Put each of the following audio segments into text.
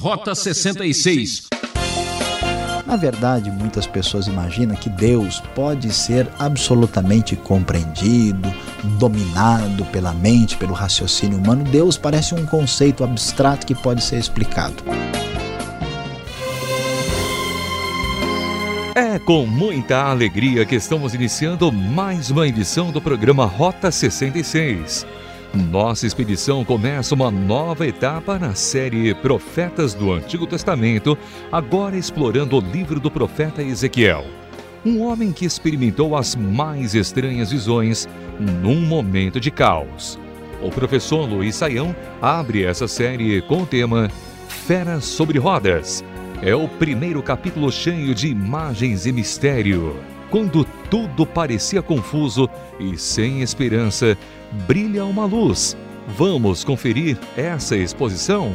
Rota 66. Na verdade, muitas pessoas imaginam que Deus pode ser absolutamente compreendido, dominado pela mente, pelo raciocínio humano. Deus parece um conceito abstrato que pode ser explicado. É com muita alegria que estamos iniciando mais uma edição do programa Rota 66. Nossa expedição começa uma nova etapa na série Profetas do Antigo Testamento, agora explorando o livro do profeta Ezequiel. Um homem que experimentou as mais estranhas visões num momento de caos. O professor Luiz Saião abre essa série com o tema Feras sobre Rodas. É o primeiro capítulo cheio de imagens e mistério. Quando tudo parecia confuso e sem esperança, brilha uma luz. Vamos conferir essa exposição?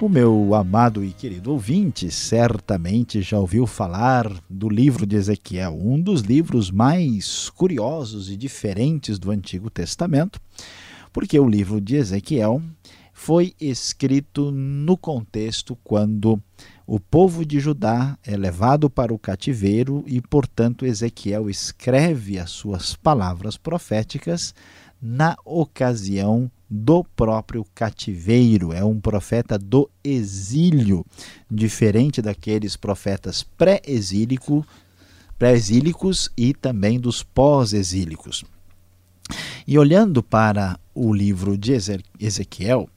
O meu amado e querido ouvinte certamente já ouviu falar do livro de Ezequiel, um dos livros mais curiosos e diferentes do Antigo Testamento, porque o livro de Ezequiel foi escrito no contexto quando o povo de Judá é levado para o cativeiro e, portanto, Ezequiel escreve as suas palavras proféticas na ocasião do próprio cativeiro. É um profeta do exílio, diferente daqueles profetas pré-exílicos pré e também dos pós-exílicos. E olhando para o livro de Ezequiel,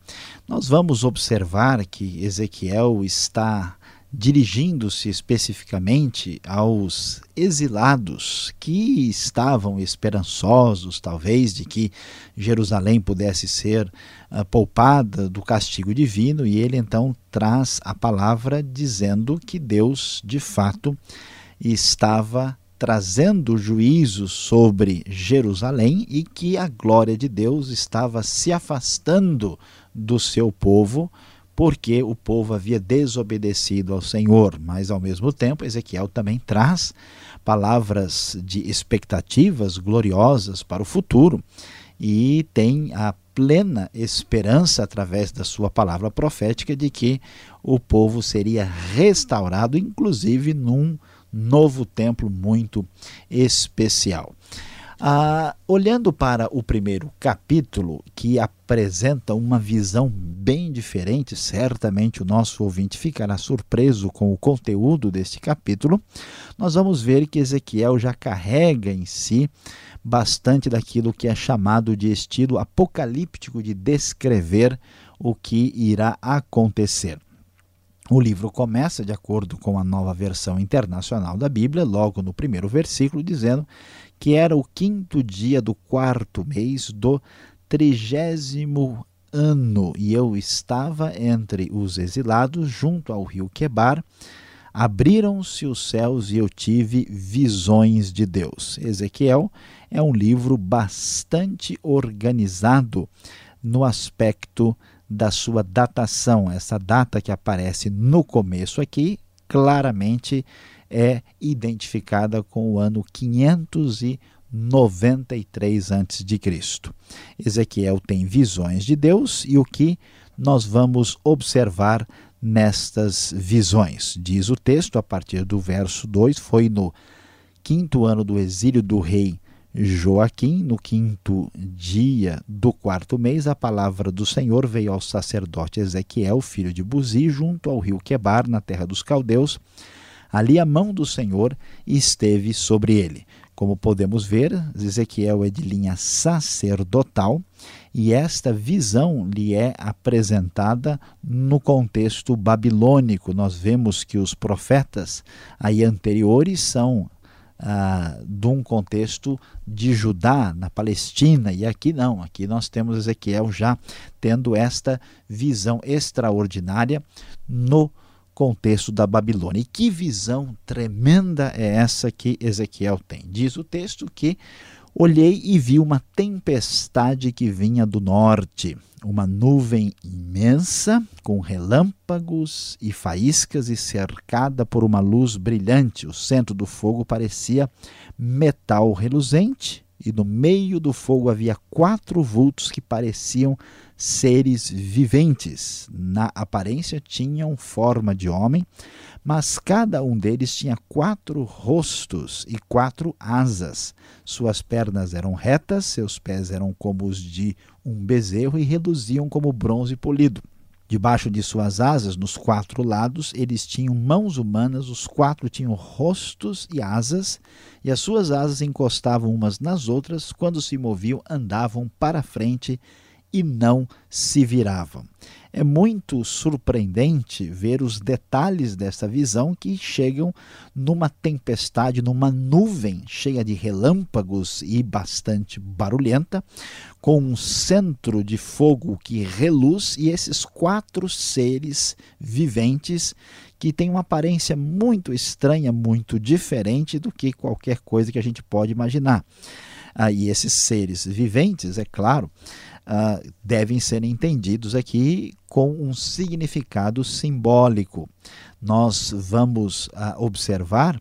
nós vamos observar que Ezequiel está dirigindo-se especificamente aos exilados que estavam esperançosos, talvez, de que Jerusalém pudesse ser uh, poupada do castigo divino, e ele então traz a palavra dizendo que Deus, de fato, estava trazendo juízo sobre Jerusalém e que a glória de Deus estava se afastando do seu povo porque o povo havia desobedecido ao Senhor. Mas, ao mesmo tempo, Ezequiel também traz palavras de expectativas gloriosas para o futuro e tem a plena esperança, através da sua palavra profética, de que o povo seria restaurado, inclusive num novo templo muito especial. Ah, olhando para o primeiro capítulo, que apresenta uma visão bem diferente, certamente o nosso ouvinte ficará surpreso com o conteúdo deste capítulo, nós vamos ver que Ezequiel já carrega em si bastante daquilo que é chamado de estilo apocalíptico de descrever o que irá acontecer. O livro começa, de acordo com a nova versão internacional da Bíblia, logo no primeiro versículo, dizendo que era o quinto dia do quarto mês do trigésimo ano, e eu estava entre os exilados junto ao rio Quebar. Abriram-se os céus e eu tive visões de Deus. Ezequiel é um livro bastante organizado no aspecto da sua datação. Essa data que aparece no começo aqui, claramente é identificada com o ano 593 a.C. Ezequiel tem visões de Deus e o que nós vamos observar nestas visões. Diz o texto, a partir do verso 2, foi no quinto ano do exílio do rei Joaquim, no quinto dia do quarto mês, a palavra do Senhor veio ao sacerdote Ezequiel, filho de Buzi, junto ao rio Quebar, na terra dos caldeus, Ali a mão do Senhor esteve sobre ele. Como podemos ver, Ezequiel é de linha sacerdotal e esta visão lhe é apresentada no contexto babilônico. Nós vemos que os profetas aí anteriores são ah, de um contexto de Judá, na Palestina, e aqui não, aqui nós temos Ezequiel já tendo esta visão extraordinária no contexto da Babilônia. E que visão tremenda é essa que Ezequiel tem? Diz o texto que olhei e vi uma tempestade que vinha do norte, uma nuvem imensa com relâmpagos e faíscas e cercada por uma luz brilhante. O centro do fogo parecia metal reluzente e no meio do fogo havia quatro vultos que pareciam seres viventes. Na aparência tinham forma de homem, mas cada um deles tinha quatro rostos e quatro asas. Suas pernas eram retas, seus pés eram como os de um bezerro e reluziam como bronze polido. Debaixo de suas asas, nos quatro lados, eles tinham mãos humanas, os quatro tinham rostos e asas, e as suas asas encostavam umas nas outras, quando se moviam, andavam para frente e não se viravam. É muito surpreendente ver os detalhes dessa visão que chegam numa tempestade, numa nuvem cheia de relâmpagos e bastante barulhenta, com um centro de fogo que reluz e esses quatro seres viventes que têm uma aparência muito estranha, muito diferente do que qualquer coisa que a gente pode imaginar. Ah, e esses seres viventes, é claro, ah, devem ser entendidos aqui com um significado simbólico. Nós vamos ah, observar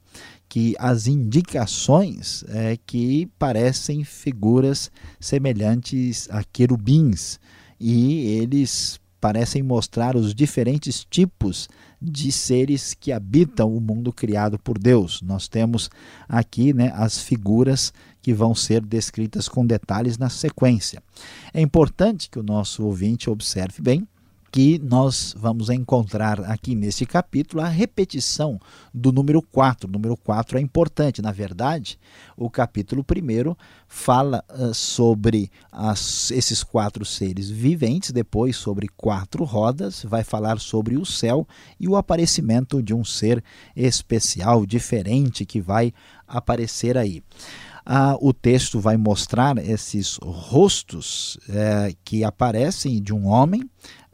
que as indicações é que parecem figuras semelhantes a querubins e eles parecem mostrar os diferentes tipos de seres que habitam o mundo criado por Deus. Nós temos aqui né, as figuras que vão ser descritas com detalhes na sequência. É importante que o nosso ouvinte observe bem que nós vamos encontrar aqui nesse capítulo a repetição do número 4. O número 4 é importante. Na verdade, o capítulo 1 fala uh, sobre as, esses quatro seres viventes, depois sobre quatro rodas, vai falar sobre o céu e o aparecimento de um ser especial, diferente, que vai aparecer aí ah, o texto vai mostrar esses rostos é, que aparecem de um homem,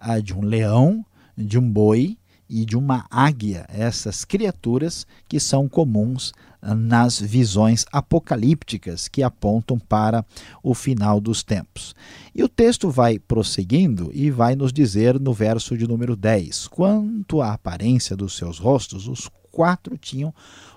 ah, de um leão, de um boi e de uma águia, essas criaturas que são comuns ah, nas visões apocalípticas que apontam para o final dos tempos. E o texto vai prosseguindo e vai nos dizer no verso de número 10: quanto à aparência dos seus rostos, os quatro tinham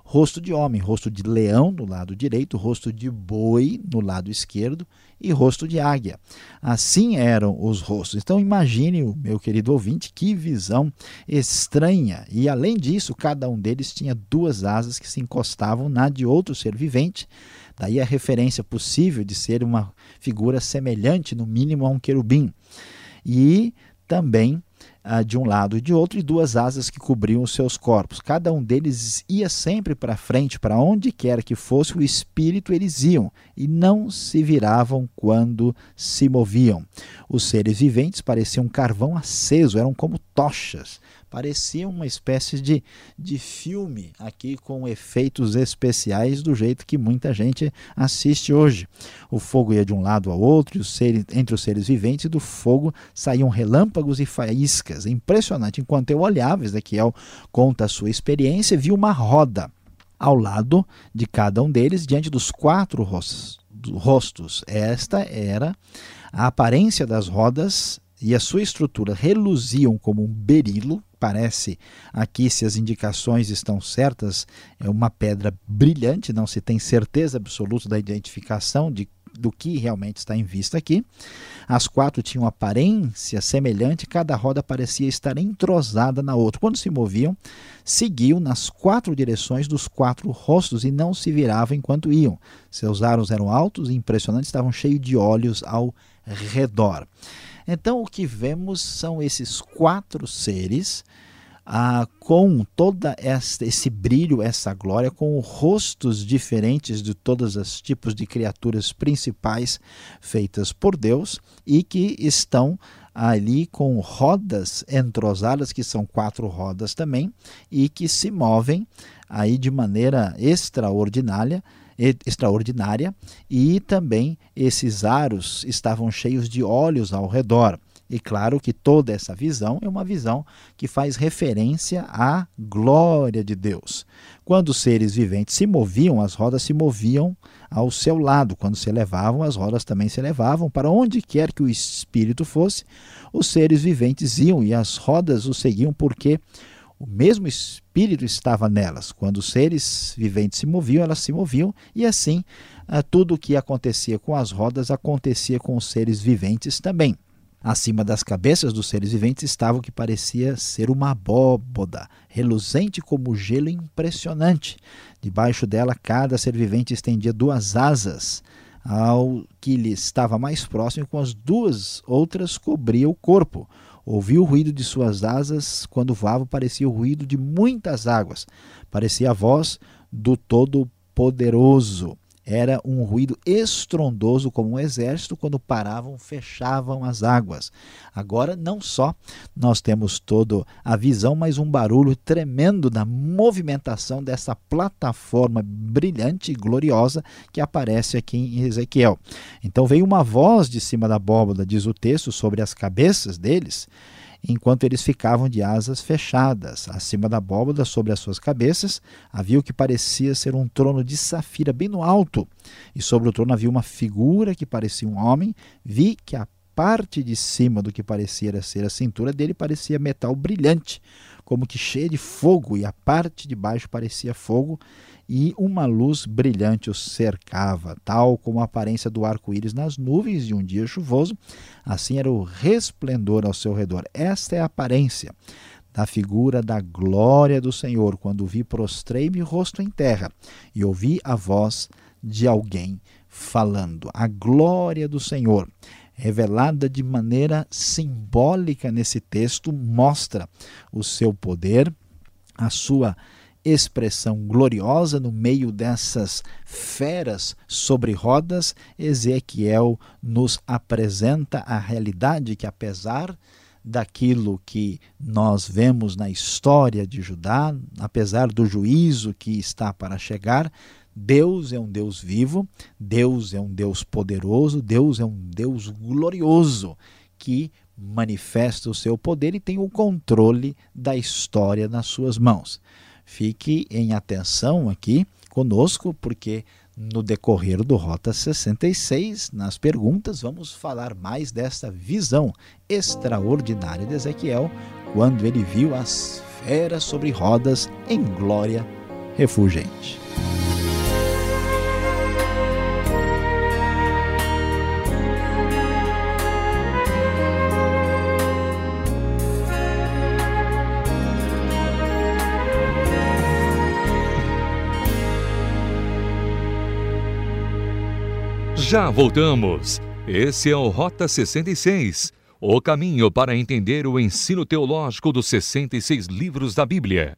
rosto de homem, rosto de leão no lado direito, rosto de boi no lado esquerdo e rosto de águia. Assim eram os rostos. Então imagine, meu querido ouvinte, que visão estranha. E além disso, cada um deles tinha duas asas que se encostavam na de outro ser vivente. Daí a referência possível de ser uma figura semelhante, no mínimo, a um querubim. E também ah, de um lado e de outro, e duas asas que cobriam os seus corpos. Cada um deles ia sempre para frente, para onde quer que fosse o espírito, eles iam, e não se viravam quando se moviam. Os seres viventes pareciam carvão aceso, eram como tochas parecia uma espécie de, de filme aqui com efeitos especiais do jeito que muita gente assiste hoje. O fogo ia de um lado ao outro, e os seres, entre os seres viventes, do fogo saíam relâmpagos e faíscas. Impressionante. Enquanto eu olhava, Ezequiel conta a sua experiência, viu uma roda ao lado de cada um deles, diante dos quatro rostos. Esta era a aparência das rodas e a sua estrutura reluziam como um berilo. Parece aqui, se as indicações estão certas, é uma pedra brilhante, não se tem certeza absoluta da identificação de, do que realmente está em vista aqui. As quatro tinham aparência semelhante, cada roda parecia estar entrosada na outra. Quando se moviam, seguiam nas quatro direções dos quatro rostos e não se viravam enquanto iam. Seus aros eram altos e impressionantes, estavam cheios de olhos ao redor. Então, o que vemos são esses quatro seres ah, com todo esse brilho, essa glória, com rostos diferentes de todos os tipos de criaturas principais feitas por Deus e que estão ali com rodas entrosadas, que são quatro rodas também, e que se movem aí de maneira extraordinária extraordinária e também esses aros estavam cheios de olhos ao redor. E claro que toda essa visão é uma visão que faz referência à glória de Deus. Quando os seres viventes se moviam, as rodas se moviam ao seu lado. Quando se elevavam, as rodas também se elevavam. Para onde quer que o espírito fosse, os seres viventes iam e as rodas o seguiam, porque o mesmo Espírito estava nelas. Quando os seres viventes se moviam, elas se moviam, e assim ah, tudo o que acontecia com as rodas acontecia com os seres viventes também. Acima das cabeças dos seres viventes estava o que parecia ser uma abóboda, reluzente como gelo impressionante. Debaixo dela, cada ser vivente estendia duas asas, ao que lhe estava mais próximo, com as duas outras cobria o corpo. Ouvi o ruído de suas asas, quando voava parecia o ruído de muitas águas, parecia a voz do Todo-Poderoso. Era um ruído estrondoso como um exército quando paravam, fechavam as águas. Agora, não só nós temos toda a visão, mas um barulho tremendo da movimentação dessa plataforma brilhante e gloriosa que aparece aqui em Ezequiel. Então veio uma voz de cima da abóbada, diz o texto, sobre as cabeças deles enquanto eles ficavam de asas fechadas. Acima da abóbada, sobre as suas cabeças, havia o que parecia ser um trono de safira bem no alto, e sobre o trono havia uma figura que parecia um homem. Vi que a parte de cima do que parecia ser a cintura dele parecia metal brilhante, como que cheia de fogo, e a parte de baixo parecia fogo, e uma luz brilhante o cercava, tal como a aparência do arco-íris nas nuvens de um dia chuvoso, assim era o resplendor ao seu redor. Esta é a aparência da figura da glória do Senhor. Quando vi, prostrei-me rosto em terra e ouvi a voz de alguém falando. A glória do Senhor, revelada de maneira simbólica nesse texto, mostra o seu poder, a sua expressão gloriosa no meio dessas feras sobre rodas, Ezequiel nos apresenta a realidade que, apesar daquilo que nós vemos na história de Judá, apesar do juízo que está para chegar, Deus é um Deus vivo, Deus é um Deus poderoso, Deus é um Deus glorioso que manifesta o seu poder e tem o controle da história nas suas mãos. Fique em atenção aqui conosco, porque no decorrer do Rota 66, nas perguntas, vamos falar mais desta visão extraordinária de Ezequiel quando ele viu as feras sobre rodas em glória refulgente. Já voltamos. Esse é o Rota 66, o caminho para entender o ensino teológico dos 66 livros da Bíblia.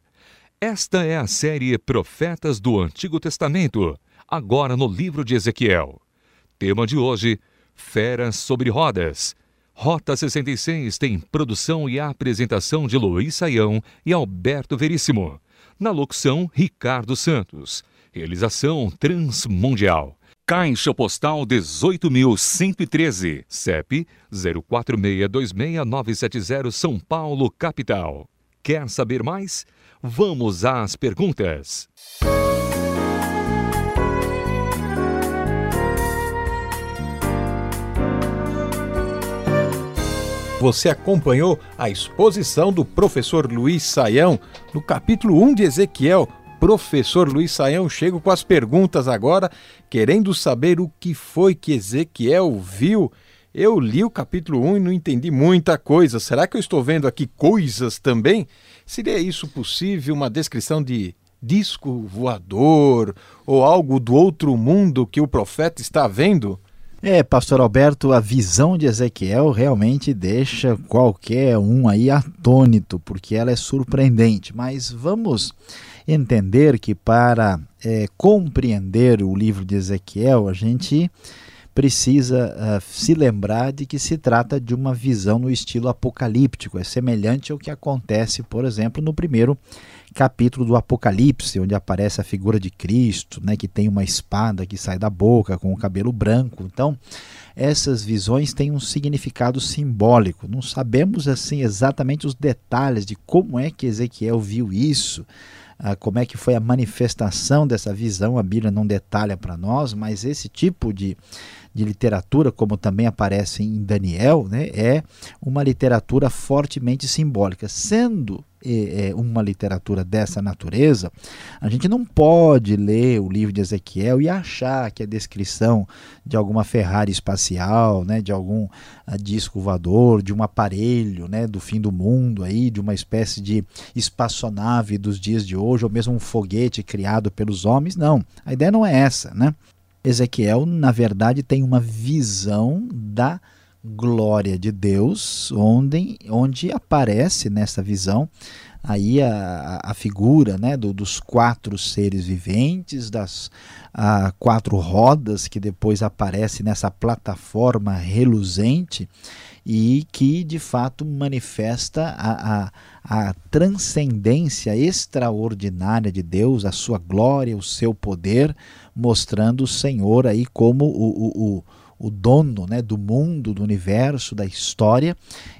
Esta é a série Profetas do Antigo Testamento, agora no livro de Ezequiel. Tema de hoje: Feras sobre Rodas. Rota 66 tem produção e apresentação de Luiz Saião e Alberto Veríssimo. Na locução, Ricardo Santos. Realização Transmundial. Caixa Postal 18.113, CEP 04626970 São Paulo, capital. Quer saber mais? Vamos às perguntas. Você acompanhou a exposição do professor Luiz Saião no capítulo 1 de Ezequiel professor Luiz Saião. Chego com as perguntas agora, querendo saber o que foi que Ezequiel viu. Eu li o capítulo 1 e não entendi muita coisa. Será que eu estou vendo aqui coisas também? Seria isso possível? Uma descrição de disco voador ou algo do outro mundo que o profeta está vendo? É, pastor Alberto, a visão de Ezequiel realmente deixa qualquer um aí atônito, porque ela é surpreendente. Mas vamos entender que para é, compreender o livro de Ezequiel, a gente precisa uh, se lembrar de que se trata de uma visão no estilo apocalíptico, é semelhante ao que acontece, por exemplo, no primeiro capítulo do Apocalipse, onde aparece a figura de Cristo, né, que tem uma espada que sai da boca com o cabelo branco. Então, essas visões têm um significado simbólico. Não sabemos assim exatamente os detalhes de como é que Ezequiel viu isso, ah, como é que foi a manifestação dessa visão, a Bíblia não detalha para nós, mas esse tipo de, de literatura, como também aparece em Daniel, né, é uma literatura fortemente simbólica, sendo é, uma literatura dessa natureza, a gente não pode ler o livro de Ezequiel e achar que a descrição de alguma Ferrari espacial, né, de algum uh, disco voador, de um aparelho né, do fim do mundo, aí, de uma espécie de espaçonave dos dias de hoje, ou mesmo um foguete criado pelos homens, não. A ideia não é essa. Né? Ezequiel, na verdade, tem uma visão da glória de Deus, onde, onde aparece nessa visão aí a, a figura né, do, dos quatro seres viventes, das a, quatro rodas que depois aparece nessa plataforma reluzente e que de fato manifesta a, a, a transcendência extraordinária de Deus, a sua glória, o seu poder, mostrando o Senhor aí como o, o, o o dono né, do mundo, do universo, da história,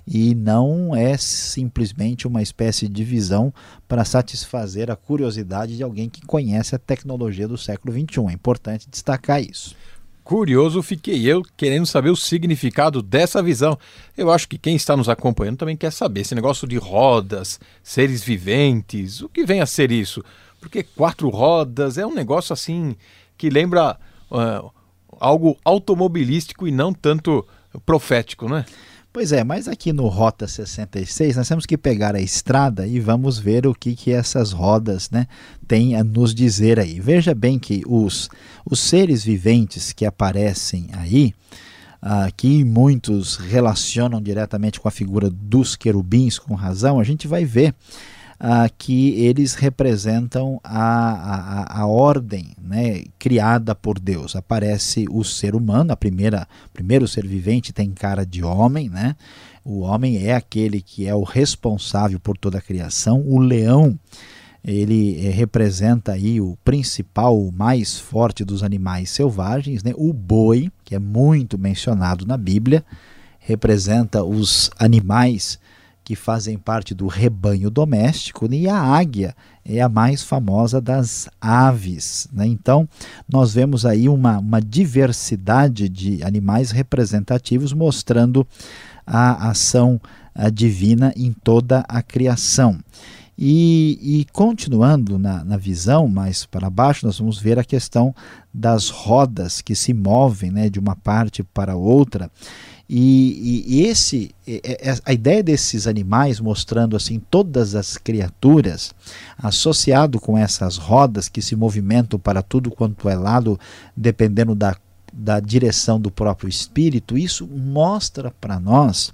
e não é simplesmente uma espécie de visão para satisfazer a curiosidade de alguém que conhece a tecnologia do século XXI. É importante destacar isso. Curioso fiquei eu querendo saber o significado dessa visão. Eu acho que quem está nos acompanhando também quer saber esse negócio de rodas, seres viventes, o que vem a ser isso? Porque quatro rodas é um negócio assim que lembra. Uh, algo automobilístico e não tanto profético, né? Pois é, mas aqui no Rota 66 nós temos que pegar a estrada e vamos ver o que, que essas rodas né, têm a nos dizer aí. Veja bem que os, os seres viventes que aparecem aí, uh, que muitos relacionam diretamente com a figura dos querubins, com razão, a gente vai ver ah, que eles representam a, a, a ordem né, criada por Deus. Aparece o ser humano, a primeira primeiro ser vivente tem cara de homem, né? O homem é aquele que é o responsável por toda a criação. O leão ele eh, representa aí o principal, o mais forte dos animais selvagens, né? O boi, que é muito mencionado na Bíblia, representa os animais que fazem parte do rebanho doméstico, e a águia é a mais famosa das aves. Né? Então, nós vemos aí uma, uma diversidade de animais representativos mostrando a ação a divina em toda a criação. E, e, continuando na, na, visão, mais para baixo, nós vamos ver a questão das rodas que se movem né, de uma parte para outra. E, e, esse, a ideia desses animais mostrando assim todas as criaturas, associado com essas rodas que se movimentam para tudo quanto é lado, dependendo da, da direção do próprio espírito, isso mostra para nós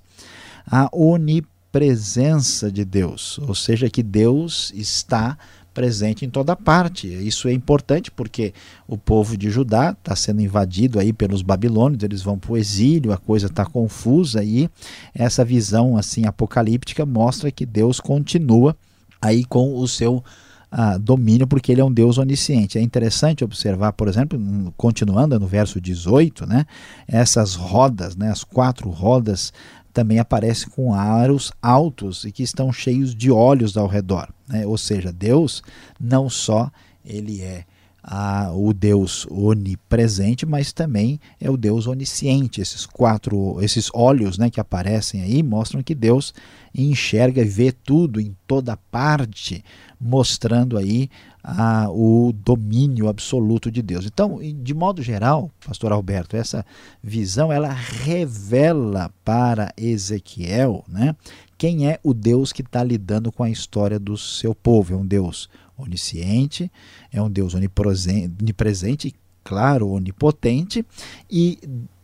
a onipresença de Deus, ou seja, que Deus está presente em toda parte. Isso é importante porque o povo de Judá está sendo invadido aí pelos babilônios, eles vão para o exílio, a coisa está confusa e essa visão assim apocalíptica mostra que Deus continua aí com o seu ah, domínio, porque ele é um Deus onisciente. É interessante observar, por exemplo, continuando no verso 18, né, essas rodas, né, as quatro rodas também aparece com aros altos e que estão cheios de olhos ao redor. Né? Ou seja, Deus não só ele é a, o Deus onipresente, mas também é o Deus onisciente. Esses quatro, esses olhos né, que aparecem aí mostram que Deus enxerga e vê tudo em toda parte, mostrando aí a, o domínio absoluto de Deus. Então, de modo geral, pastor Alberto, essa visão ela revela para Ezequiel, né, quem é o Deus que está lidando com a história do seu povo. É um Deus onisciente, é um Deus onipresente, claro, onipotente, e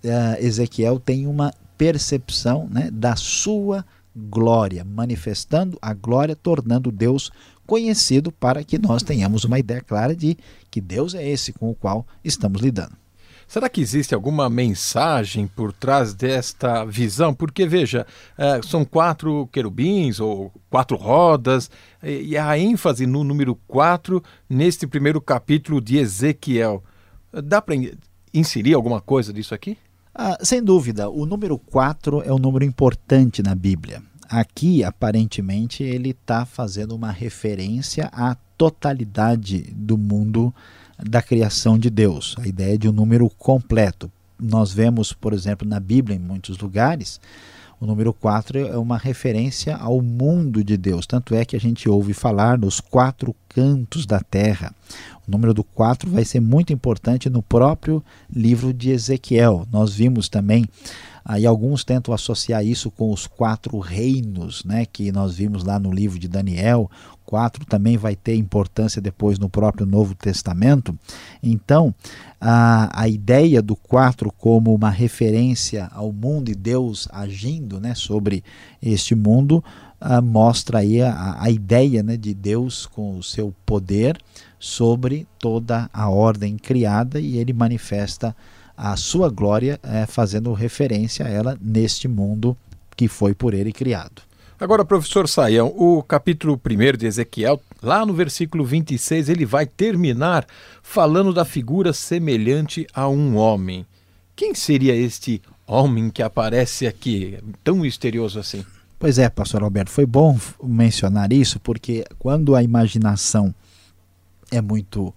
uh, Ezequiel tem uma percepção né, da sua glória, manifestando a glória, tornando Deus conhecido para que nós tenhamos uma ideia clara de que Deus é esse com o qual estamos lidando. Será que existe alguma mensagem por trás desta visão? Porque, veja, é, são quatro querubins ou quatro rodas, e a ênfase no número quatro neste primeiro capítulo de Ezequiel. Dá para inserir alguma coisa disso aqui? Ah, sem dúvida, o número 4 é um número importante na Bíblia. Aqui, aparentemente, ele está fazendo uma referência à totalidade do mundo da criação de Deus, a ideia de um número completo. Nós vemos, por exemplo, na Bíblia, em muitos lugares, O número 4 é uma referência ao mundo de Deus, tanto é que a gente ouve falar nos quatro cantos da terra. O número do 4 vai ser muito importante no próprio livro de Ezequiel. Nós vimos também Aí alguns tentam associar isso com os quatro reinos, né, que nós vimos lá no livro de Daniel. Quatro também vai ter importância depois no próprio Novo Testamento. Então, a, a ideia do quatro como uma referência ao mundo e Deus agindo né, sobre este mundo uh, mostra aí a, a ideia né, de Deus com o seu poder sobre toda a ordem criada e ele manifesta a sua glória, é, fazendo referência a ela neste mundo que foi por ele criado. Agora, professor Saião, o capítulo 1 de Ezequiel, lá no versículo 26, ele vai terminar falando da figura semelhante a um homem. Quem seria este homem que aparece aqui, tão misterioso assim? Pois é, pastor Alberto, foi bom mencionar isso, porque quando a imaginação é muito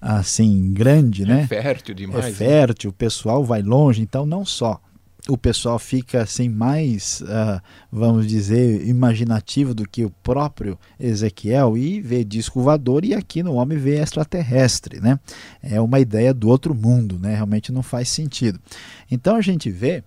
assim grande, é né? É fértil demais. É fértil, né? o pessoal vai longe, então não só o pessoal fica assim mais, uh, vamos dizer, imaginativo do que o próprio Ezequiel e vê disco voador e aqui no homem vê extraterrestre, né? É uma ideia do outro mundo, né? Realmente não faz sentido. Então a gente vê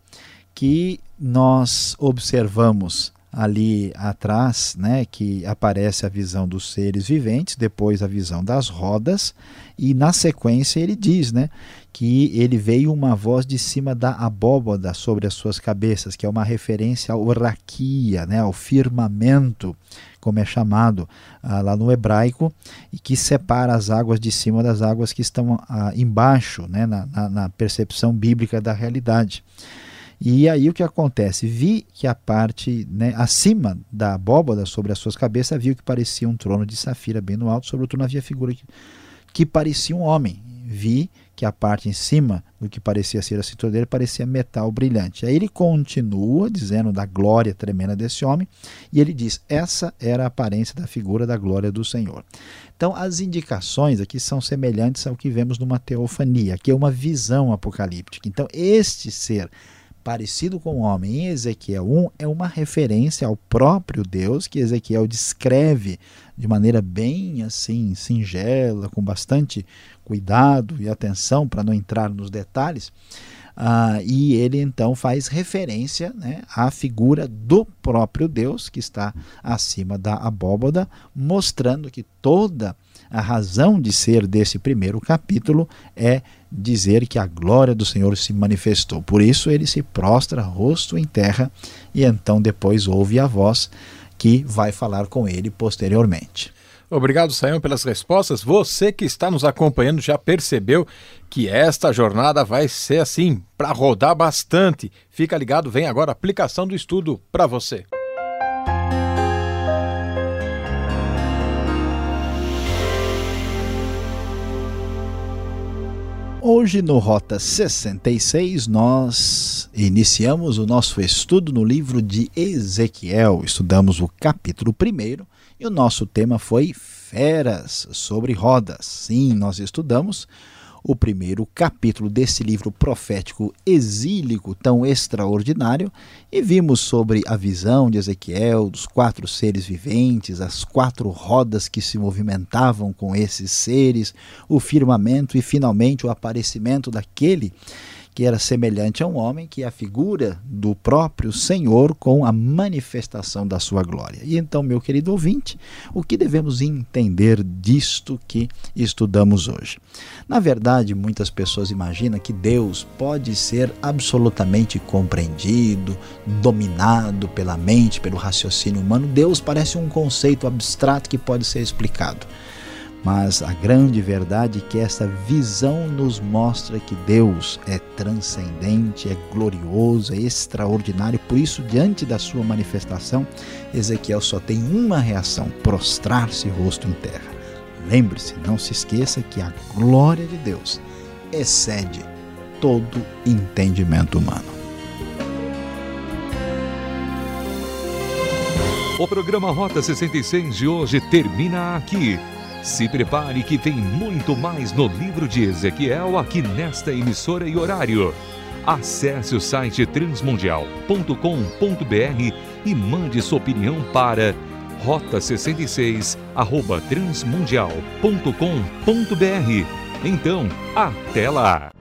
que nós observamos ali atrás, né, que aparece a visão dos seres viventes, depois a visão das rodas, e na sequência ele diz, né, que ele veio uma voz de cima da abóboda sobre as suas cabeças, que é uma referência ao raquia, né, ao firmamento, como é chamado ah, lá no hebraico, e que separa as águas de cima das águas que estão ah, embaixo, né, na, na, na percepção bíblica da realidade. E aí o que acontece? Vi que a parte né, acima da abóbada sobre as suas cabeças viu que parecia um trono de safira bem no alto, sobre o trono havia figura que, que parecia um homem. Vi que a parte em cima do que parecia ser a cintura dele parecia metal brilhante. Aí ele continua dizendo da glória tremenda desse homem e ele diz: essa era a aparência da figura da glória do Senhor. Então as indicações aqui são semelhantes ao que vemos numa teofania, que é uma visão apocalíptica. Então este ser parecido com o homem em Ezequiel 1 é uma referência ao próprio Deus que Ezequiel descreve de maneira bem assim singela, com bastante cuidado e atenção para não entrar nos detalhes. Ah, e ele então faz referência né, à figura do próprio Deus que está acima da abóboda, mostrando que toda a razão de ser desse primeiro capítulo é dizer que a glória do Senhor se manifestou. Por isso ele se prostra rosto em terra e então depois ouve a voz que vai falar com ele posteriormente. Obrigado, Sayão, pelas respostas. Você que está nos acompanhando já percebeu que esta jornada vai ser assim, para rodar bastante. Fica ligado, vem agora a aplicação do estudo para você. Hoje no Rota 66 nós iniciamos o nosso estudo no livro de Ezequiel. Estudamos o capítulo 1 e o nosso tema foi feras sobre rodas. Sim, nós estudamos o primeiro capítulo desse livro profético exílico tão extraordinário e vimos sobre a visão de Ezequiel dos quatro seres viventes, as quatro rodas que se movimentavam com esses seres, o firmamento e finalmente o aparecimento daquele que era semelhante a um homem, que é a figura do próprio Senhor com a manifestação da sua glória. E então, meu querido ouvinte, o que devemos entender disto que estudamos hoje? Na verdade, muitas pessoas imaginam que Deus pode ser absolutamente compreendido, dominado pela mente, pelo raciocínio humano. Deus parece um conceito abstrato que pode ser explicado. Mas a grande verdade é que essa visão nos mostra que Deus é transcendente, é glorioso, é extraordinário. Por isso, diante da sua manifestação, Ezequiel só tem uma reação: prostrar-se rosto em terra. Lembre-se, não se esqueça que a glória de Deus excede todo entendimento humano. O programa Rota 66 de hoje termina aqui. Se prepare que tem muito mais no livro de Ezequiel aqui nesta emissora e horário. Acesse o site transmundial.com.br e mande sua opinião para rota66@transmundial.com.br. Então, até lá.